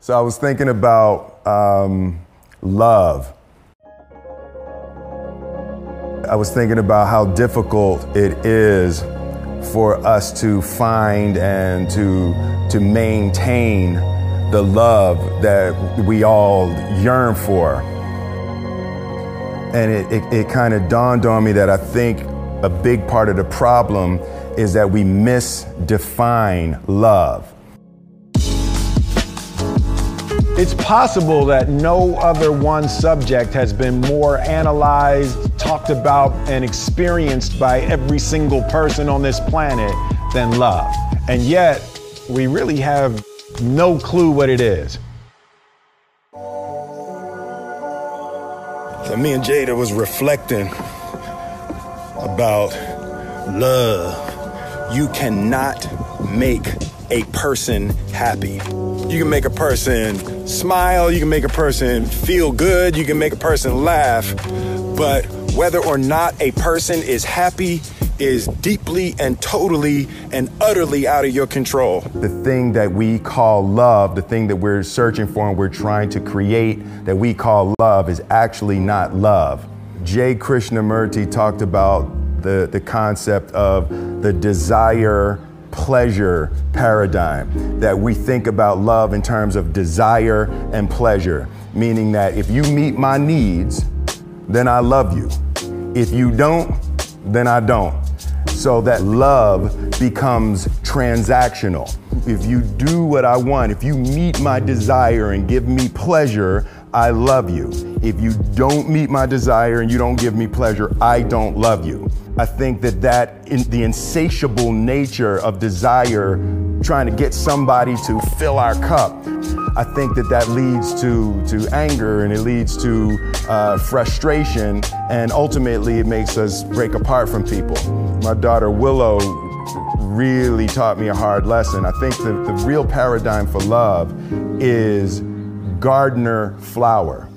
So I was thinking about um, love. I was thinking about how difficult it is for us to find and to, to maintain the love that we all yearn for. And it, it, it kind of dawned on me that I think a big part of the problem is that we misdefine love. It's possible that no other one subject has been more analyzed, talked about, and experienced by every single person on this planet than love. And yet, we really have no clue what it is. So me and Jada was reflecting about love. You cannot make a person happy. You can make a person smile, you can make a person feel good, you can make a person laugh, but whether or not a person is happy is deeply and totally and utterly out of your control. The thing that we call love, the thing that we're searching for and we're trying to create that we call love is actually not love. J. Krishnamurti talked about the, the concept of the desire pleasure paradigm, that we think about love in terms of desire and pleasure, meaning that if you meet my needs, then I love you. If you don't, then I don't. So that love becomes transactional. If you do what I want, if you meet my desire and give me pleasure, I love you. If you don't meet my desire and you don't give me pleasure, I don't love you. I think that that in the insatiable nature of desire trying to get somebody to fill our cup, I think that that leads to, to anger and it leads to uh, frustration and ultimately it makes us break apart from people. My daughter Willow really taught me a hard lesson. I think the, the real paradigm for love is gardener flower.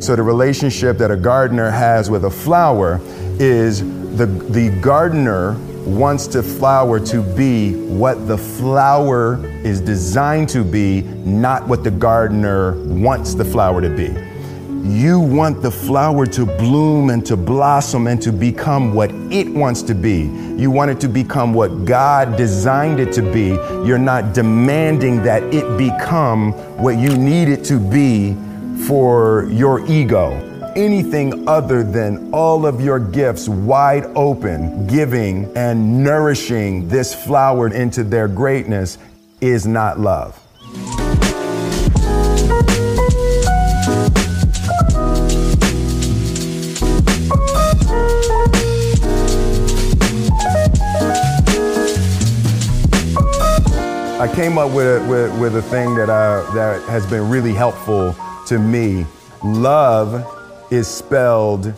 So the relationship that a gardener has with a flower is the, the gardener wants the flower to be what the flower is designed to be, not what the gardener wants the flower to be. You want the flower to bloom and to blossom and to become what it wants to be. You want it to become what God designed it to be. You're not demanding that it become what you need it to be for your ego. Anything other than all of your gifts wide open, giving and nourishing this flower into their greatness is not love. I came up with a, with, with a thing that, I, that has been really helpful to me. Love is spelled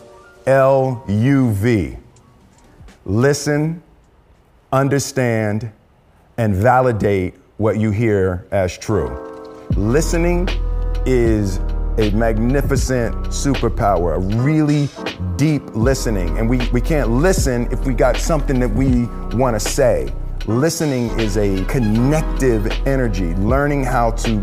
L U V. Listen, understand, and validate what you hear as true. Listening is a magnificent superpower, a really deep listening. And we, we can't listen if we got something that we want to say. Listening is a connective energy, learning how to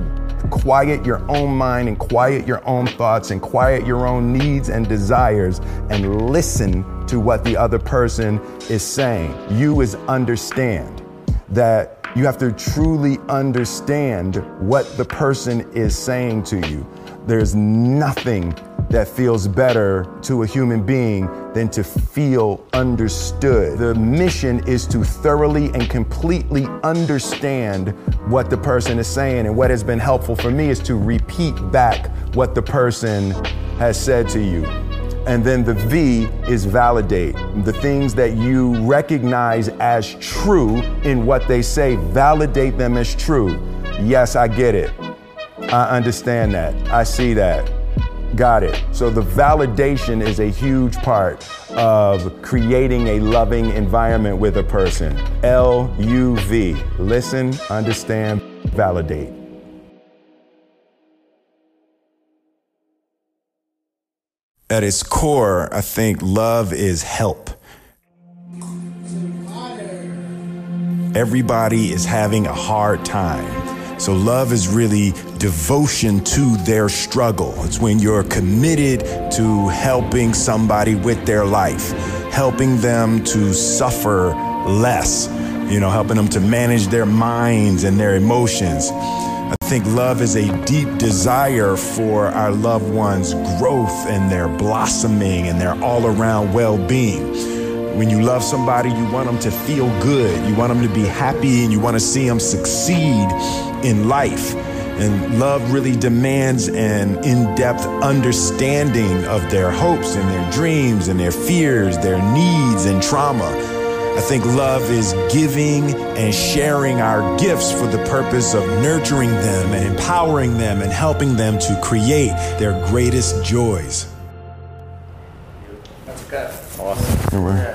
quiet your own mind and quiet your own thoughts and quiet your own needs and desires and listen to what the other person is saying. You is understand that you have to truly understand what the person is saying to you. There's nothing that feels better to a human being than to feel understood. The mission is to thoroughly and completely understand what the person is saying. And what has been helpful for me is to repeat back what the person has said to you. And then the V is validate. The things that you recognize as true in what they say, validate them as true. Yes, I get it. I understand that. I see that. Got it. So the validation is a huge part of creating a loving environment with a person. L U V. Listen, understand, validate. At its core, I think love is help. Everybody is having a hard time So, love is really devotion to their struggle. It's when you're committed to helping somebody with their life, helping them to suffer less, you know, helping them to manage their minds and their emotions. I think love is a deep desire for our loved ones' growth and their blossoming and their all around well being. When you love somebody, you want them to feel good, you want them to be happy, and you want to see them succeed in life. And love really demands an in depth understanding of their hopes and their dreams and their fears, their needs and trauma. I think love is giving and sharing our gifts for the purpose of nurturing them and empowering them and helping them to create their greatest joys. That's good. Awesome.